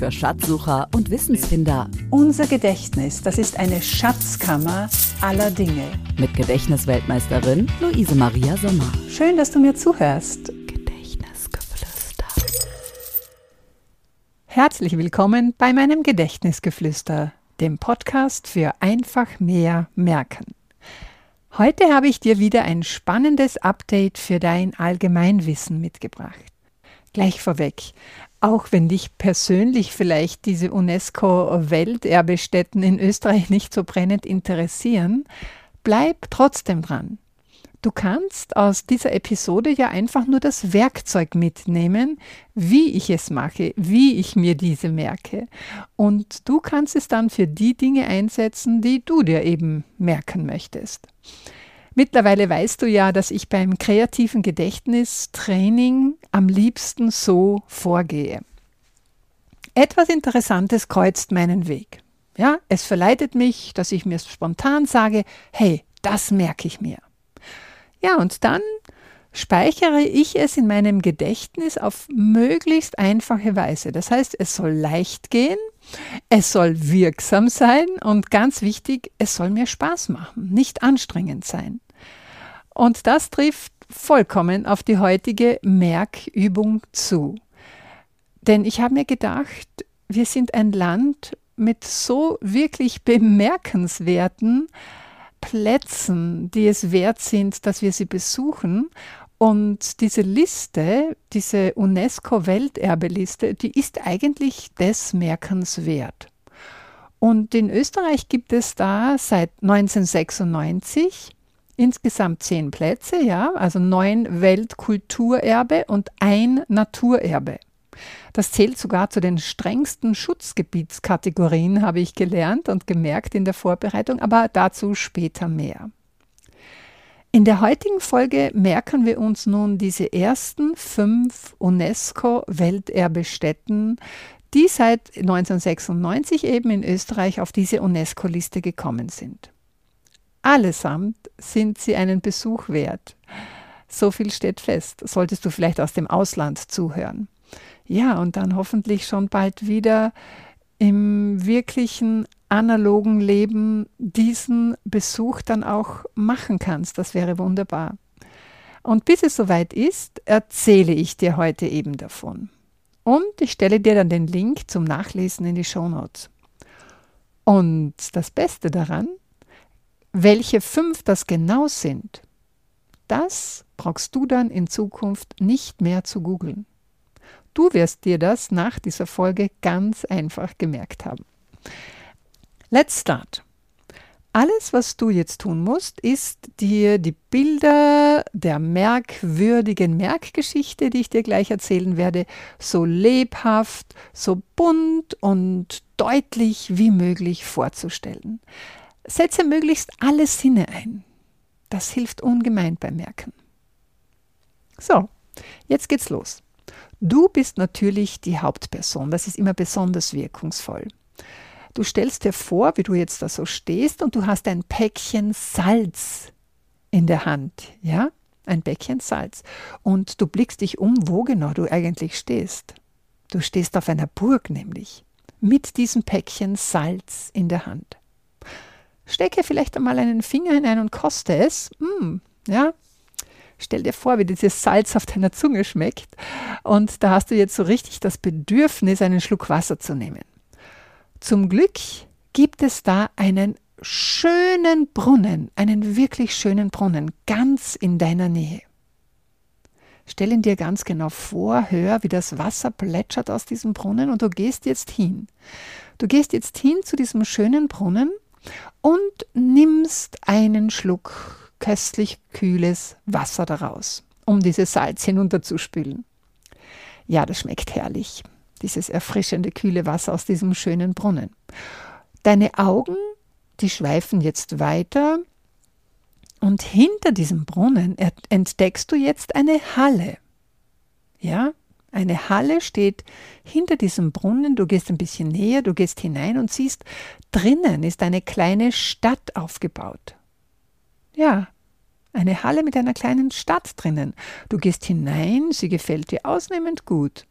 für Schatzsucher und Wissensfinder. Unser Gedächtnis, das ist eine Schatzkammer aller Dinge. Mit Gedächtnisweltmeisterin Luise Maria Sommer. Schön, dass du mir zuhörst. Gedächtnisgeflüster. Herzlich willkommen bei meinem Gedächtnisgeflüster, dem Podcast für einfach mehr merken. Heute habe ich dir wieder ein spannendes Update für dein Allgemeinwissen mitgebracht. Gleich vorweg, auch wenn dich persönlich vielleicht diese UNESCO-Welterbestätten in Österreich nicht so brennend interessieren, bleib trotzdem dran. Du kannst aus dieser Episode ja einfach nur das Werkzeug mitnehmen, wie ich es mache, wie ich mir diese merke. Und du kannst es dann für die Dinge einsetzen, die du dir eben merken möchtest. Mittlerweile weißt du ja, dass ich beim kreativen Gedächtnistraining am liebsten so vorgehe. Etwas Interessantes kreuzt meinen Weg. Ja, es verleitet mich, dass ich mir spontan sage, hey, das merke ich mir. Ja, und dann speichere ich es in meinem Gedächtnis auf möglichst einfache Weise. Das heißt, es soll leicht gehen, es soll wirksam sein und ganz wichtig, es soll mir Spaß machen, nicht anstrengend sein. Und das trifft vollkommen auf die heutige Merkübung zu. Denn ich habe mir gedacht, wir sind ein Land mit so wirklich bemerkenswerten Plätzen, die es wert sind, dass wir sie besuchen. Und diese Liste, diese UNESCO-Welterbeliste, die ist eigentlich des Merkens wert. Und in Österreich gibt es da seit 1996 insgesamt zehn Plätze, ja, also neun Weltkulturerbe und ein Naturerbe. Das zählt sogar zu den strengsten Schutzgebietskategorien, habe ich gelernt und gemerkt in der Vorbereitung, aber dazu später mehr. In der heutigen Folge merken wir uns nun diese ersten fünf UNESCO-Welterbestätten, die seit 1996 eben in Österreich auf diese UNESCO-Liste gekommen sind. Allesamt sind sie einen Besuch wert. So viel steht fest. Solltest du vielleicht aus dem Ausland zuhören. Ja, und dann hoffentlich schon bald wieder im wirklichen analogen Leben diesen Besuch dann auch machen kannst. Das wäre wunderbar. Und bis es soweit ist, erzähle ich dir heute eben davon. Und ich stelle dir dann den Link zum Nachlesen in die Shownotes. Und das Beste daran, welche fünf das genau sind, das brauchst du dann in Zukunft nicht mehr zu googeln. Du wirst dir das nach dieser Folge ganz einfach gemerkt haben. Let's start. Alles, was du jetzt tun musst, ist dir die Bilder der merkwürdigen Merkgeschichte, die ich dir gleich erzählen werde, so lebhaft, so bunt und deutlich wie möglich vorzustellen. Setze möglichst alle Sinne ein. Das hilft ungemein beim Merken. So, jetzt geht's los. Du bist natürlich die Hauptperson. Das ist immer besonders wirkungsvoll. Du stellst dir vor, wie du jetzt da so stehst und du hast ein Päckchen Salz in der Hand, ja? Ein Päckchen Salz. Und du blickst dich um, wo genau du eigentlich stehst. Du stehst auf einer Burg nämlich, mit diesem Päckchen Salz in der Hand. Stecke vielleicht einmal einen Finger hinein und koste es. Mm, ja, Stell dir vor, wie dieses Salz auf deiner Zunge schmeckt. Und da hast du jetzt so richtig das Bedürfnis, einen Schluck Wasser zu nehmen. Zum Glück gibt es da einen schönen Brunnen, einen wirklich schönen Brunnen, ganz in deiner Nähe. Stell ihn dir ganz genau vor, hör, wie das Wasser plätschert aus diesem Brunnen und du gehst jetzt hin. Du gehst jetzt hin zu diesem schönen Brunnen und nimmst einen Schluck köstlich kühles Wasser daraus, um dieses Salz hinunterzuspülen. Ja, das schmeckt herrlich, dieses erfrischende kühle Wasser aus diesem schönen Brunnen. Deine Augen, die schweifen jetzt weiter und hinter diesem Brunnen entdeckst du jetzt eine Halle. Ja, eine Halle steht hinter diesem Brunnen, du gehst ein bisschen näher, du gehst hinein und siehst, drinnen ist eine kleine Stadt aufgebaut. Ja, eine Halle mit einer kleinen Stadt drinnen. Du gehst hinein, sie gefällt dir ausnehmend gut.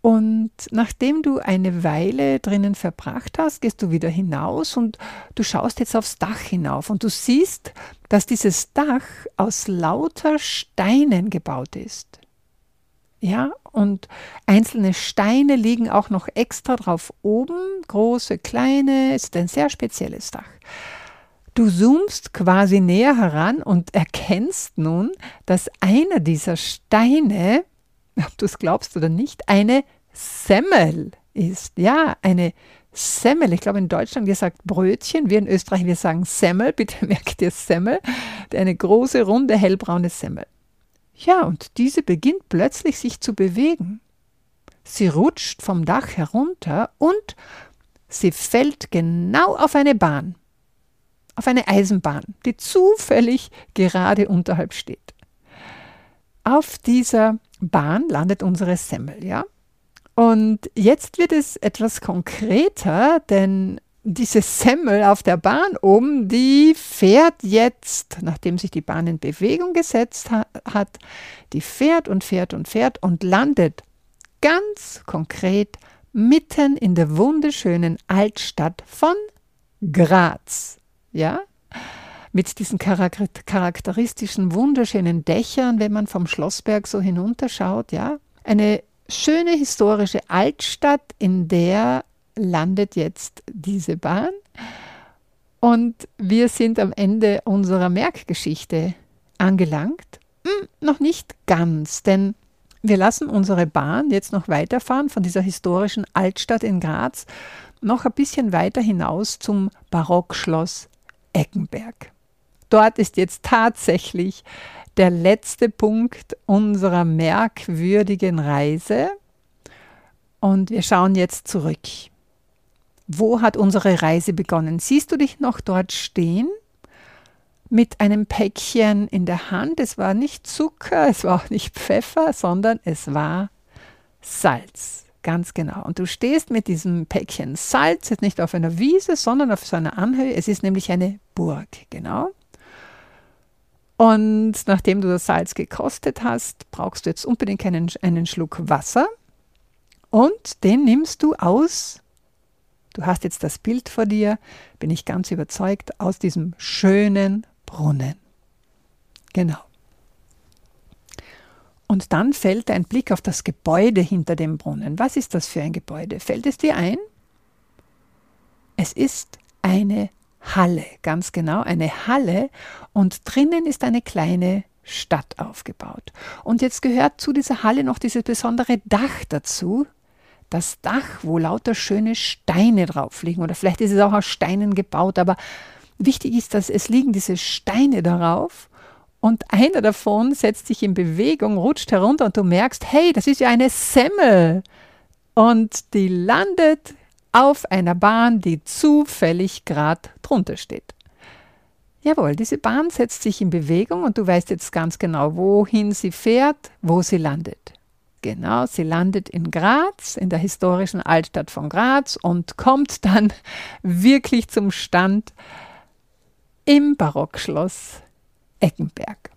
Und nachdem du eine Weile drinnen verbracht hast, gehst du wieder hinaus und du schaust jetzt aufs Dach hinauf und du siehst, dass dieses Dach aus lauter Steinen gebaut ist. Ja, und einzelne Steine liegen auch noch extra drauf oben, große, kleine, ist ein sehr spezielles Dach. Du zoomst quasi näher heran und erkennst nun, dass einer dieser Steine ob du es glaubst oder nicht, eine Semmel ist. Ja, eine Semmel. Ich glaube, in Deutschland gesagt Brötchen, wir in Österreich, wir sagen Semmel. Bitte merkt ihr Semmel. Eine große, runde, hellbraune Semmel. Ja, und diese beginnt plötzlich sich zu bewegen. Sie rutscht vom Dach herunter und sie fällt genau auf eine Bahn, auf eine Eisenbahn, die zufällig gerade unterhalb steht. Auf dieser Bahn landet unsere Semmel, ja. Und jetzt wird es etwas konkreter, denn diese Semmel auf der Bahn oben, die fährt jetzt, nachdem sich die Bahn in Bewegung gesetzt ha hat, die fährt und fährt und fährt und landet ganz konkret mitten in der wunderschönen Altstadt von Graz. Ja? mit diesen charakteristischen, wunderschönen Dächern, wenn man vom Schlossberg so hinunterschaut, ja. Eine schöne historische Altstadt, in der landet jetzt diese Bahn. Und wir sind am Ende unserer Merkgeschichte angelangt. Hm, noch nicht ganz, denn wir lassen unsere Bahn jetzt noch weiterfahren von dieser historischen Altstadt in Graz noch ein bisschen weiter hinaus zum Barockschloss Eckenberg. Dort ist jetzt tatsächlich der letzte Punkt unserer merkwürdigen Reise. Und wir schauen jetzt zurück. Wo hat unsere Reise begonnen? Siehst du dich noch dort stehen? Mit einem Päckchen in der Hand. Es war nicht Zucker, es war auch nicht Pfeffer, sondern es war Salz. Ganz genau. Und du stehst mit diesem Päckchen Salz jetzt nicht auf einer Wiese, sondern auf so einer Anhöhe. Es ist nämlich eine Burg, genau. Und nachdem du das Salz gekostet hast, brauchst du jetzt unbedingt einen, einen Schluck Wasser. Und den nimmst du aus, du hast jetzt das Bild vor dir, bin ich ganz überzeugt, aus diesem schönen Brunnen. Genau. Und dann fällt ein Blick auf das Gebäude hinter dem Brunnen. Was ist das für ein Gebäude? Fällt es dir ein? Es ist eine Halle, ganz genau, eine Halle und drinnen ist eine kleine Stadt aufgebaut. Und jetzt gehört zu dieser Halle noch dieses besondere Dach dazu. Das Dach, wo lauter schöne Steine drauf liegen. Oder vielleicht ist es auch aus Steinen gebaut, aber wichtig ist, dass es liegen diese Steine darauf und einer davon setzt sich in Bewegung, rutscht herunter und du merkst, hey, das ist ja eine Semmel. Und die landet auf einer Bahn, die zufällig gerade drunter steht. Jawohl, diese Bahn setzt sich in Bewegung und du weißt jetzt ganz genau, wohin sie fährt, wo sie landet. Genau, sie landet in Graz, in der historischen Altstadt von Graz und kommt dann wirklich zum Stand im Barockschloss Eckenberg.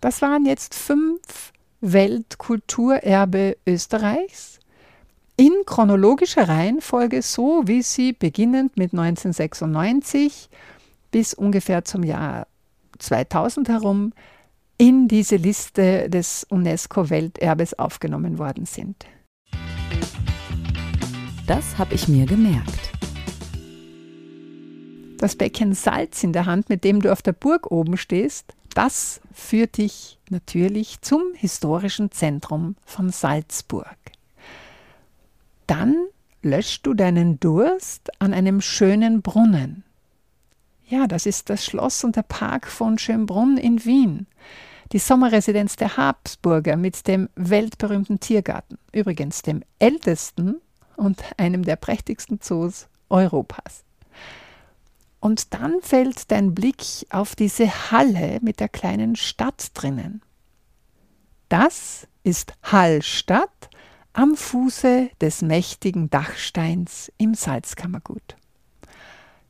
Das waren jetzt fünf Weltkulturerbe Österreichs in chronologischer Reihenfolge, so wie sie beginnend mit 1996 bis ungefähr zum Jahr 2000 herum in diese Liste des UNESCO-Welterbes aufgenommen worden sind. Das habe ich mir gemerkt. Das Becken Salz in der Hand, mit dem du auf der Burg oben stehst, das führt dich natürlich zum historischen Zentrum von Salzburg dann löscht du deinen Durst an einem schönen Brunnen. Ja, das ist das Schloss und der Park von Schönbrunn in Wien. Die Sommerresidenz der Habsburger mit dem weltberühmten Tiergarten, übrigens dem ältesten und einem der prächtigsten Zoos Europas. Und dann fällt dein Blick auf diese Halle mit der kleinen Stadt drinnen. Das ist Hallstatt am Fuße des mächtigen Dachsteins im Salzkammergut.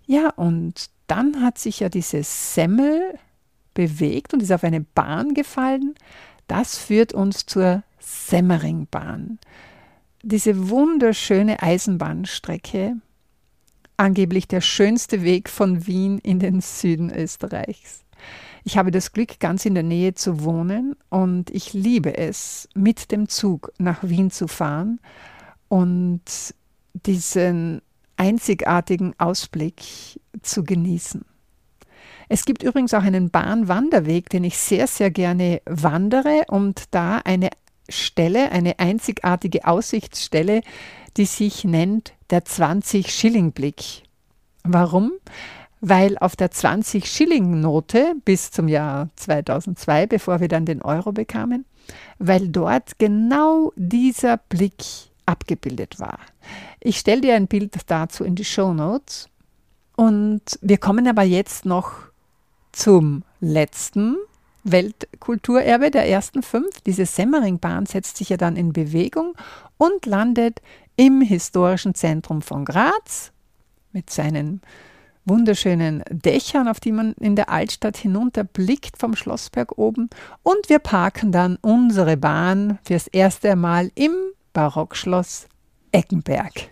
Ja, und dann hat sich ja diese Semmel bewegt und ist auf eine Bahn gefallen. Das führt uns zur Semmeringbahn. diese wunderschöne Eisenbahnstrecke, angeblich der schönste Weg von Wien in den Süden Österreichs. Ich habe das Glück, ganz in der Nähe zu wohnen und ich liebe es, mit dem Zug nach Wien zu fahren und diesen einzigartigen Ausblick zu genießen. Es gibt übrigens auch einen Bahnwanderweg, den ich sehr, sehr gerne wandere und da eine Stelle, eine einzigartige Aussichtsstelle, die sich nennt der 20-Schilling-Blick. Warum? Weil auf der 20-Schilling-Note bis zum Jahr 2002, bevor wir dann den Euro bekamen, weil dort genau dieser Blick abgebildet war. Ich stelle dir ein Bild dazu in die Show Notes. Und wir kommen aber jetzt noch zum letzten Weltkulturerbe der ersten fünf. Diese Semmeringbahn setzt sich ja dann in Bewegung und landet im historischen Zentrum von Graz mit seinen wunderschönen Dächern, auf die man in der Altstadt hinunterblickt vom Schlossberg oben. Und wir parken dann unsere Bahn fürs erste Mal im Barockschloss Eckenberg.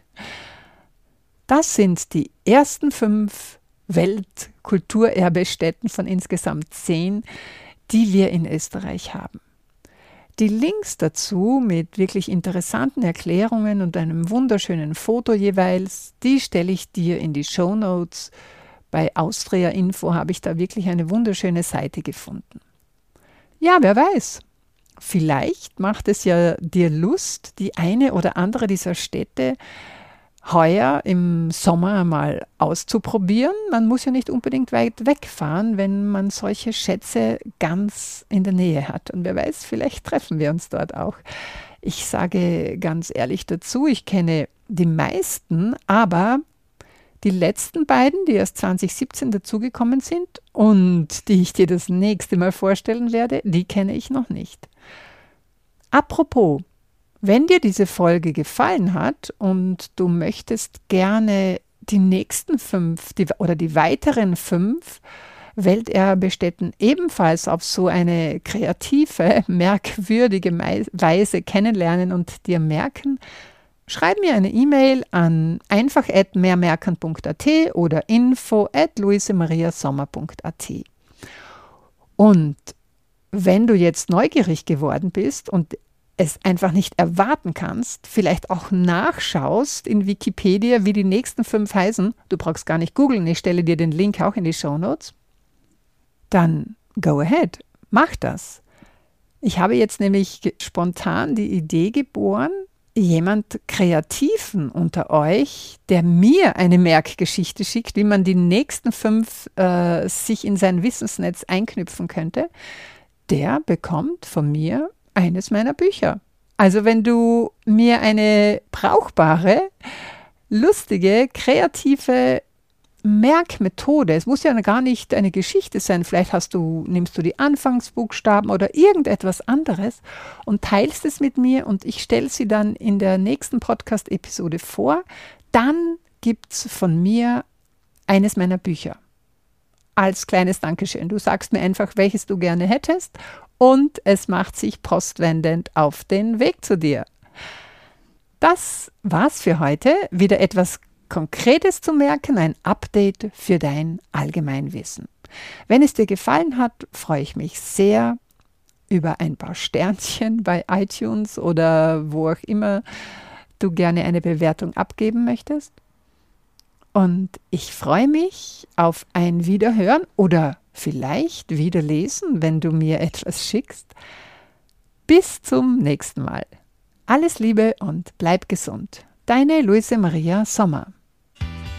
Das sind die ersten fünf Weltkulturerbestätten von insgesamt zehn, die wir in Österreich haben. Die Links dazu mit wirklich interessanten Erklärungen und einem wunderschönen Foto jeweils, die stelle ich dir in die Show Notes. Bei Austria Info habe ich da wirklich eine wunderschöne Seite gefunden. Ja, wer weiß. Vielleicht macht es ja dir Lust, die eine oder andere dieser Städte heuer im Sommer mal auszuprobieren. Man muss ja nicht unbedingt weit wegfahren, wenn man solche Schätze ganz in der Nähe hat. Und wer weiß, vielleicht treffen wir uns dort auch. Ich sage ganz ehrlich dazu, ich kenne die meisten, aber die letzten beiden, die erst 2017 dazugekommen sind und die ich dir das nächste Mal vorstellen werde, die kenne ich noch nicht. Apropos, wenn dir diese Folge gefallen hat und du möchtest gerne die nächsten fünf die, oder die weiteren fünf Welterbestätten ebenfalls auf so eine kreative, merkwürdige Weise kennenlernen und dir merken, schreib mir eine E-Mail an einfach@mehrmerken.at oder info@luisemariasommer.at. Und wenn du jetzt neugierig geworden bist und es einfach nicht erwarten kannst, vielleicht auch nachschaust in Wikipedia, wie die nächsten fünf heißen, du brauchst gar nicht googeln, ich stelle dir den Link auch in die Show Notes, dann go ahead, mach das. Ich habe jetzt nämlich spontan die Idee geboren, jemand Kreativen unter euch, der mir eine Merkgeschichte schickt, wie man die nächsten fünf äh, sich in sein Wissensnetz einknüpfen könnte, der bekommt von mir eines meiner Bücher. Also wenn du mir eine brauchbare, lustige, kreative Merkmethode, es muss ja gar nicht eine Geschichte sein, vielleicht hast du, nimmst du die Anfangsbuchstaben oder irgendetwas anderes und teilst es mit mir und ich stelle sie dann in der nächsten Podcast-Episode vor, dann gibt es von mir eines meiner Bücher. Als kleines Dankeschön. Du sagst mir einfach, welches du gerne hättest und es macht sich postwendend auf den Weg zu dir. Das war's für heute. Wieder etwas Konkretes zu merken, ein Update für dein Allgemeinwissen. Wenn es dir gefallen hat, freue ich mich sehr über ein paar Sternchen bei iTunes oder wo auch immer du gerne eine Bewertung abgeben möchtest. Und ich freue mich auf ein Wiederhören oder vielleicht wieder lesen, wenn du mir etwas schickst. Bis zum nächsten Mal. Alles Liebe und bleib gesund. Deine Luise Maria Sommer.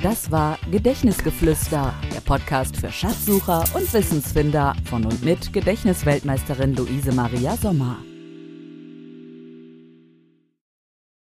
Das war Gedächtnisgeflüster, der Podcast für Schatzsucher und Wissensfinder von und mit Gedächtnisweltmeisterin Luise Maria Sommer.